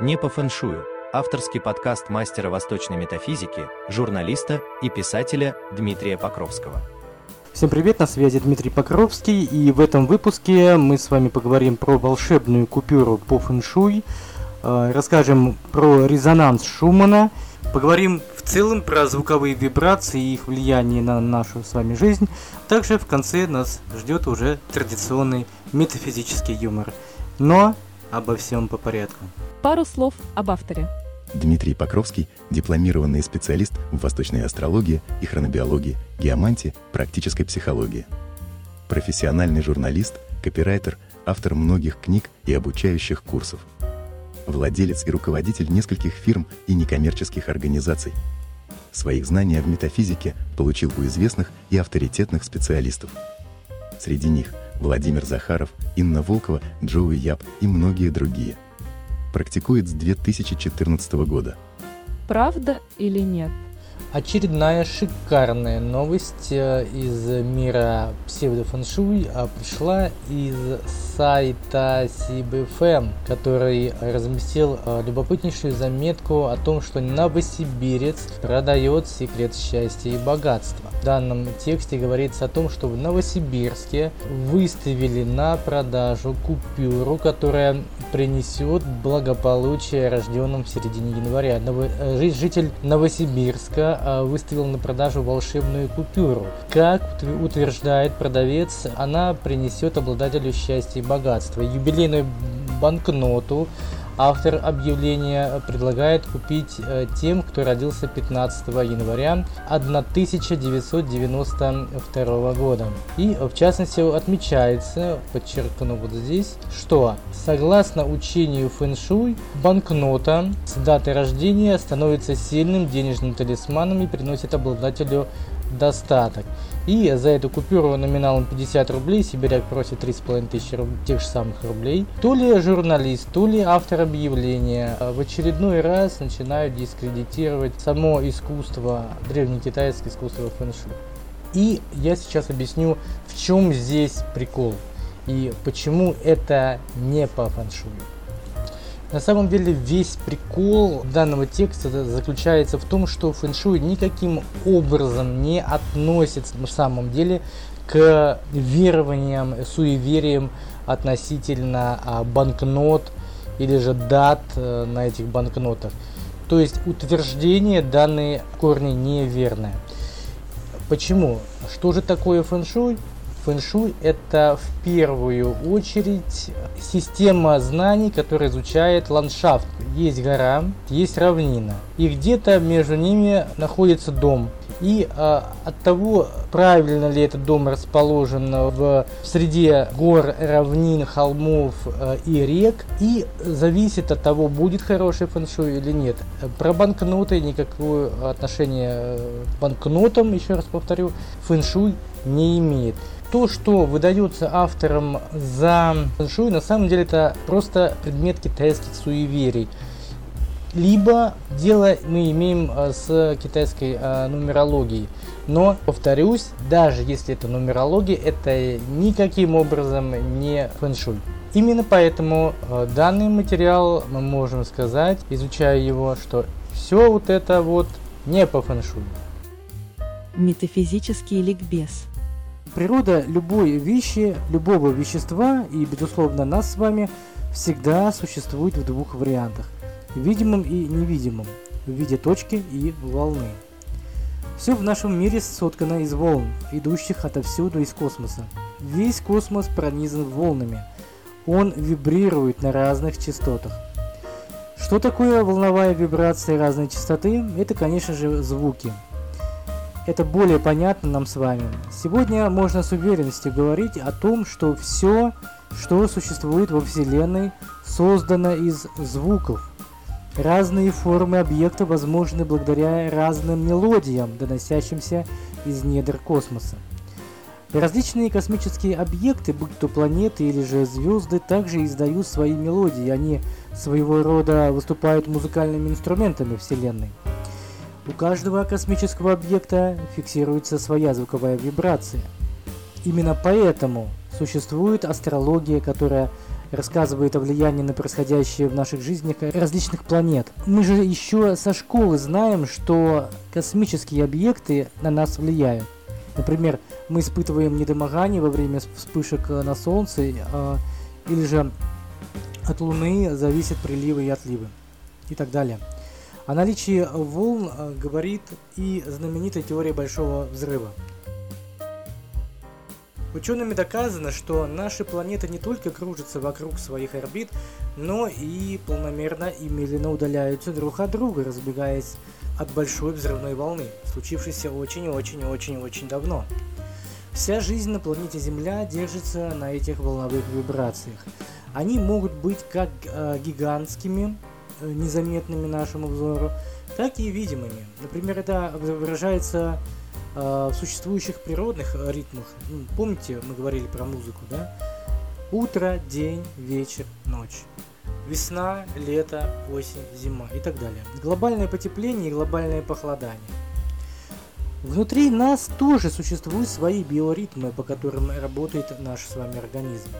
Не по фэншую. Авторский подкаст мастера восточной метафизики, журналиста и писателя Дмитрия Покровского. Всем привет, на связи Дмитрий Покровский, и в этом выпуске мы с вами поговорим про волшебную купюру по фэншуй, э, расскажем про резонанс Шумана, поговорим в целом про звуковые вибрации и их влияние на нашу с вами жизнь. Также в конце нас ждет уже традиционный метафизический юмор. Но обо всем по порядку. Пару слов об авторе. Дмитрий Покровский – дипломированный специалист в восточной астрологии и хронобиологии, геомантии, практической психологии. Профессиональный журналист, копирайтер, автор многих книг и обучающих курсов. Владелец и руководитель нескольких фирм и некоммерческих организаций. Свои знания в метафизике получил у известных и авторитетных специалистов. Среди них Владимир Захаров, Инна Волкова, Джоуи Яб и многие другие – практикует с 2014 года. Правда или нет? Очередная шикарная новость э, из мира псевдофэншуй а, пришла из сайта CBFM, который разместил э, любопытнейшую заметку о том, что Новосибирец продает секрет счастья и богатства. В данном тексте говорится о том, что в Новосибирске выставили на продажу купюру, которая принесет благополучие рожденным в середине января. Э, житель Новосибирска а, выставил на продажу волшебную купюру. Как утверждает продавец, она принесет обладателю счастья и богатства. Юбилейную банкноту Автор объявления предлагает купить э, тем, кто родился 15 января 1992 года. И в частности отмечается, подчеркну вот здесь, что согласно учению фэншуй, банкнота с датой рождения становится сильным денежным талисманом и приносит обладателю достаток. И за эту купюру номиналом 50 рублей Сибиряк просит 3,5 тысячи руб... тех же самых рублей. То ли журналист, то ли автор объявления в очередной раз начинают дискредитировать само искусство, древнекитайское искусство фэншуй. И я сейчас объясню, в чем здесь прикол и почему это не по фэншую. На самом деле весь прикол данного текста заключается в том, что фэншуй никаким образом не относится на самом деле к верованиям, суевериям относительно а, банкнот или же дат а, на этих банкнотах. То есть утверждение данные корни неверное. Почему? Что же такое фэншуй? Фэншуй – это в первую очередь система знаний, которая изучает ландшафт. Есть гора, есть равнина, и где-то между ними находится дом. И э, от того, правильно ли этот дом расположен в среде гор, равнин, холмов э, и рек, и зависит от того, будет хороший фэншуй или нет. Про банкноты никакого отношения к банкнотам, еще раз повторю, фэншуй не имеет то, что выдается автором за фэншуй, на самом деле это просто предмет китайских суеверий. Либо дело мы имеем э, с китайской э, нумерологией. Но, повторюсь, даже если это нумерология, это никаким образом не фэншуй. Именно поэтому э, данный материал мы можем сказать, изучая его, что все вот это вот не по фэншуй. Метафизический ликбез – Природа любой вещи, любого вещества и, безусловно, нас с вами всегда существует в двух вариантах – видимом и невидимом, в виде точки и волны. Все в нашем мире соткано из волн, идущих отовсюду из космоса. Весь космос пронизан волнами. Он вибрирует на разных частотах. Что такое волновая вибрация разной частоты? Это, конечно же, звуки – это более понятно нам с вами. Сегодня можно с уверенностью говорить о том, что все, что существует во Вселенной, создано из звуков. Разные формы объекта возможны благодаря разным мелодиям, доносящимся из недр космоса. Различные космические объекты, будь то планеты или же звезды, также издают свои мелодии. Они своего рода выступают музыкальными инструментами Вселенной. У каждого космического объекта фиксируется своя звуковая вибрация. Именно поэтому существует астрология, которая рассказывает о влиянии на происходящее в наших жизнях различных планет. Мы же еще со школы знаем, что космические объекты на нас влияют. Например, мы испытываем недомогание во время вспышек на Солнце, э, или же от Луны зависят приливы и отливы и так далее. О наличии волн э, говорит и знаменитая теория Большого Взрыва. Учеными доказано, что наши планеты не только кружатся вокруг своих орбит, но и планомерно и медленно удаляются друг от друга, разбегаясь от большой взрывной волны, случившейся очень-очень-очень-очень давно. Вся жизнь на планете Земля держится на этих волновых вибрациях. Они могут быть как э, гигантскими, незаметными нашему взору, так и видимыми. Например, это выражается э, в существующих природных ритмах. Ну, помните, мы говорили про музыку, да? Утро, день, вечер, ночь. Весна, лето, осень, зима и так далее. Глобальное потепление и глобальное похолодание. Внутри нас тоже существуют свои биоритмы, по которым работает наш с вами организм.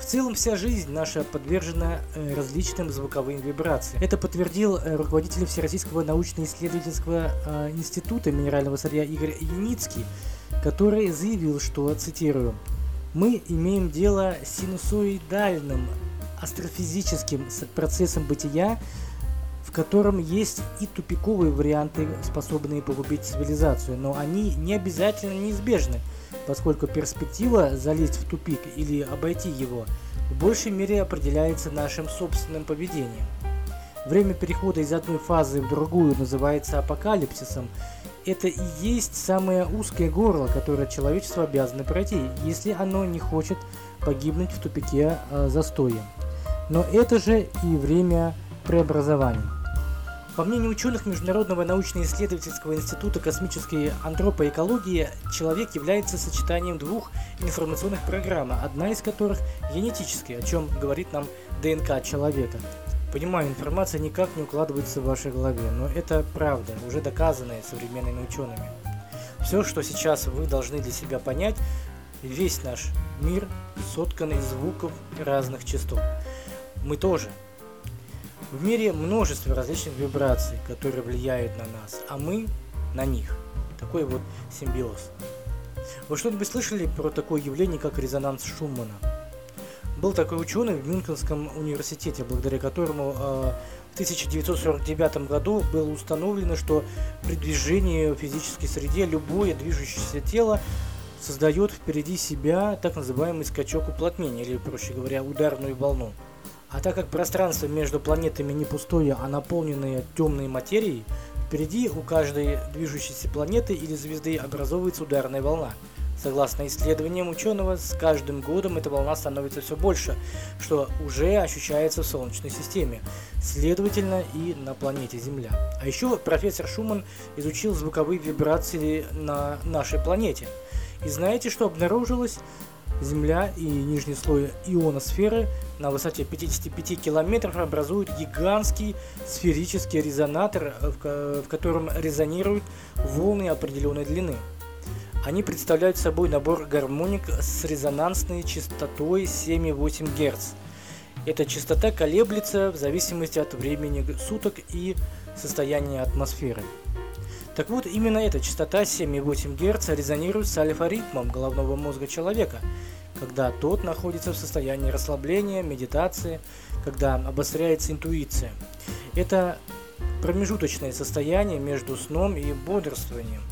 В целом вся жизнь наша подвержена э, различным звуковым вибрациям. Это подтвердил э, руководитель Всероссийского научно-исследовательского э, института минерального сырья Игорь Яницкий, который заявил, что, цитирую, «Мы имеем дело с синусоидальным астрофизическим процессом бытия, в котором есть и тупиковые варианты, способные погубить цивилизацию, но они не обязательно неизбежны, поскольку перспектива залезть в тупик или обойти его в большей мере определяется нашим собственным поведением. Время перехода из одной фазы в другую называется апокалипсисом. Это и есть самое узкое горло, которое человечество обязано пройти, если оно не хочет погибнуть в тупике э, застоя. Но это же и время преобразований. По мнению ученых Международного научно-исследовательского института космической антропоэкологии, человек является сочетанием двух информационных программ, одна из которых генетическая, о чем говорит нам ДНК человека. Понимаю, информация никак не укладывается в вашей голове, но это правда, уже доказанная современными учеными. Все, что сейчас вы должны для себя понять, весь наш мир соткан из звуков разных частот. Мы тоже в мире множество различных вибраций, которые влияют на нас, а мы на них. Такой вот симбиоз. Вы что-нибудь слышали про такое явление, как резонанс Шумана? Был такой ученый в Мюнхенском университете, благодаря которому э, в 1949 году было установлено, что при движении в физической среде любое движущееся тело создает впереди себя так называемый скачок уплотнения, или, проще говоря, ударную волну. А так как пространство между планетами не пустое, а наполненное темной материей, впереди у каждой движущейся планеты или звезды образовывается ударная волна. Согласно исследованиям ученого, с каждым годом эта волна становится все больше, что уже ощущается в Солнечной системе, следовательно и на планете Земля. А еще профессор Шуман изучил звуковые вибрации на нашей планете. И знаете, что обнаружилось? Земля и нижний слой ионосферы на высоте 55 километров образуют гигантский сферический резонатор, в котором резонируют волны определенной длины. Они представляют собой набор гармоник с резонансной частотой 7,8 Гц. Эта частота колеблется в зависимости от времени суток и состояния атмосферы. Так вот, именно эта частота 7,8 Гц резонирует с альфа-ритмом головного мозга человека, когда тот находится в состоянии расслабления, медитации, когда обостряется интуиция. Это промежуточное состояние между сном и бодрствованием.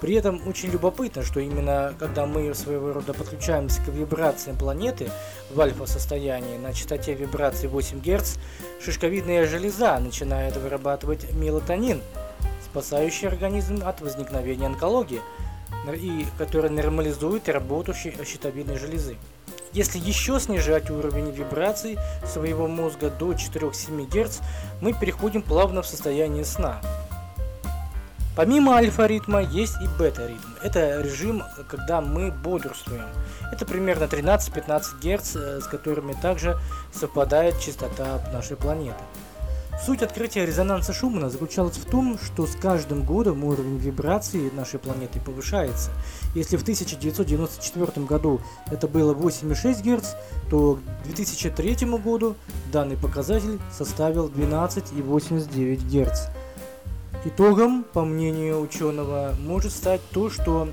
При этом очень любопытно, что именно когда мы своего рода подключаемся к вибрациям планеты в альфа-состоянии на частоте вибраций 8 Гц, шишковидная железа начинает вырабатывать мелатонин – спасающий организм от возникновения онкологии, и который нормализует работу щитовидной железы. Если еще снижать уровень вибраций своего мозга до 4-7 Гц, мы переходим плавно в состояние сна. Помимо альфа-ритма есть и бета-ритм. Это режим, когда мы бодрствуем. Это примерно 13-15 Гц, э, с которыми также совпадает частота нашей планеты. Суть открытия резонанса Шумана заключалась в том, что с каждым годом уровень вибрации нашей планеты повышается. Если в 1994 году это было 8,6 Гц, то к 2003 году данный показатель составил 12,89 Гц. Итогом, по мнению ученого, может стать то, что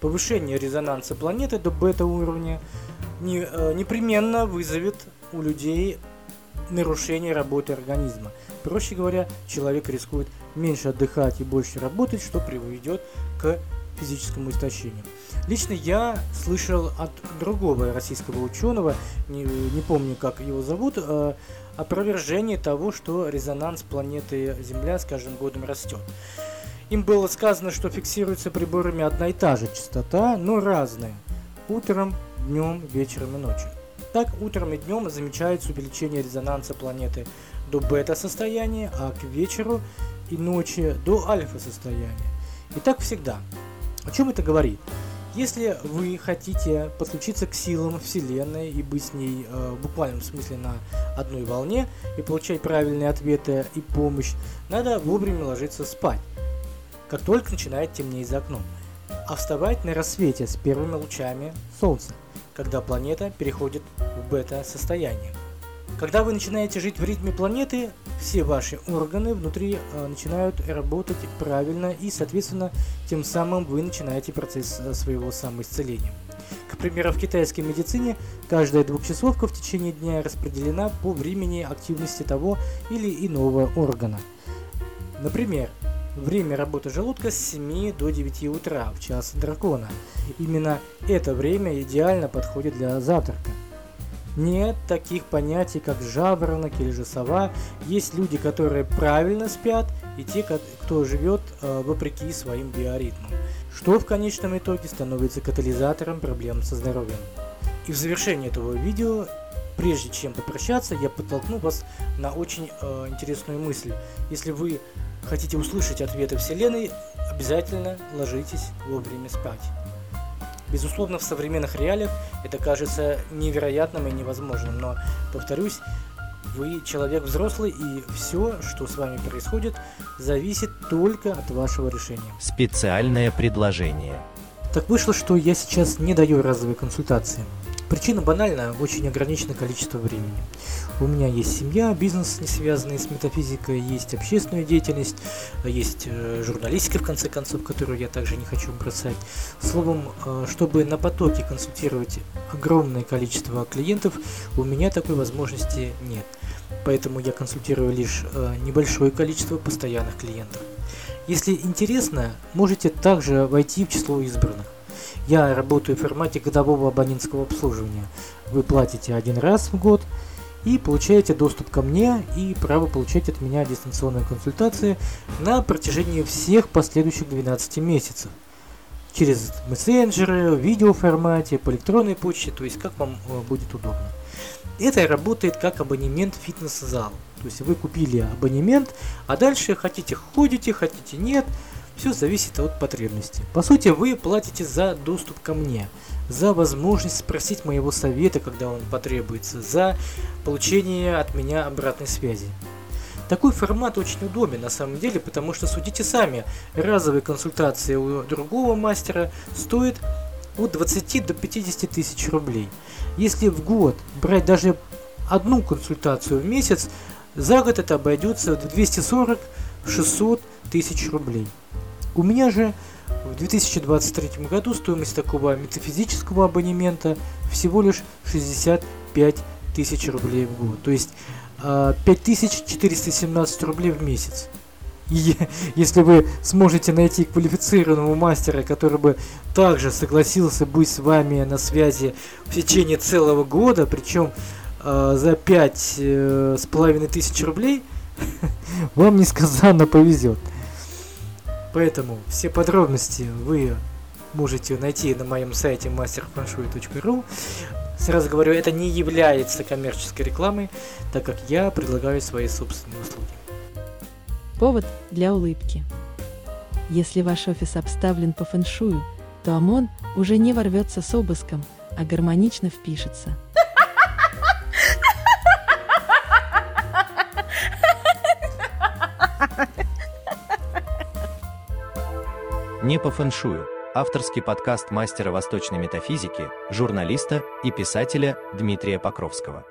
повышение резонанса планеты до бета-уровня э, непременно вызовет у людей нарушение работы организма. Проще говоря, человек рискует меньше отдыхать и больше работать, что приведет к физическому истощению. Лично я слышал от другого российского ученого, не, не помню как его зовут, э, опровержение того, что резонанс планеты Земля с каждым годом растет. Им было сказано, что фиксируется приборами одна и та же частота, но разная. Утром, днем, вечером и ночью. Так, утром и днем замечается увеличение резонанса планеты до бета-состояния, а к вечеру и ночи до альфа-состояния. И так всегда. О чем это говорит? Если вы хотите подключиться к силам Вселенной и быть с ней э, в буквальном смысле на одной волне и получать правильные ответы и помощь, надо вовремя ложиться спать, как только начинает темнеть за окном, а вставать на рассвете с первыми лучами Солнца, когда планета переходит в бета-состояние. Когда вы начинаете жить в ритме планеты, все ваши органы внутри э, начинают работать правильно и, соответственно, тем самым вы начинаете процесс э, своего самоисцеления. К примеру, в китайской медицине каждая двухчасовка в течение дня распределена по времени активности того или иного органа. Например, время работы желудка с 7 до 9 утра в час дракона. Именно это время идеально подходит для завтрака. Нет таких понятий, как жаворонок или же сова. Есть люди, которые правильно спят, и те, кто живет э, вопреки своим биоритмам, что в конечном итоге становится катализатором проблем со здоровьем. И в завершении этого видео, прежде чем попрощаться, я подтолкну вас на очень э, интересную мысль. Если вы хотите услышать ответы Вселенной, обязательно ложитесь вовремя спать. Безусловно, в современных реалиях это кажется невероятным и невозможным, но, повторюсь, вы человек взрослый, и все, что с вами происходит, зависит только от вашего решения. Специальное предложение. Так вышло, что я сейчас не даю разовые консультации. Причина банальная, очень ограниченное количество времени. У меня есть семья, бизнес, не связанный с метафизикой, есть общественная деятельность, есть э, журналистика, в конце концов, которую я также не хочу бросать. Словом, э, чтобы на потоке консультировать огромное количество клиентов, у меня такой возможности нет. Поэтому я консультирую лишь э, небольшое количество постоянных клиентов. Если интересно, можете также войти в число избранных. Я работаю в формате годового абонентского обслуживания. Вы платите один раз в год и получаете доступ ко мне и право получать от меня дистанционные консультации на протяжении всех последующих 12 месяцев. Через мессенджеры, в видеоформате, по электронной почте, то есть как вам э, будет удобно. Это работает как абонемент фитнес-зал. То есть вы купили абонемент, а дальше хотите ходите, хотите нет – все зависит от потребности. По сути, вы платите за доступ ко мне, за возможность спросить моего совета, когда он потребуется, за получение от меня обратной связи. Такой формат очень удобен на самом деле, потому что судите сами, разовые консультации у другого мастера стоят от 20 до 50 тысяч рублей. Если в год брать даже одну консультацию в месяц, за год это обойдется в 240-600 тысяч рублей. У меня же в 2023 году стоимость такого метафизического абонемента всего лишь 65 тысяч рублей в год. То есть 5417 а, рублей в месяц. И если вы сможете найти квалифицированного мастера, который бы также согласился быть с вами на связи в течение целого года, причем э, за пять э, с половиной тысяч рублей, вам несказанно повезет. Поэтому все подробности вы можете найти на моем сайте masterfenshui.ru. Сразу говорю, это не является коммерческой рекламой, так как я предлагаю свои собственные услуги. Повод для улыбки. Если ваш офис обставлен по фэншую, то ОМОН уже не ворвется с обыском, а гармонично впишется – Не по фэншую. Авторский подкаст мастера восточной метафизики, журналиста и писателя Дмитрия Покровского.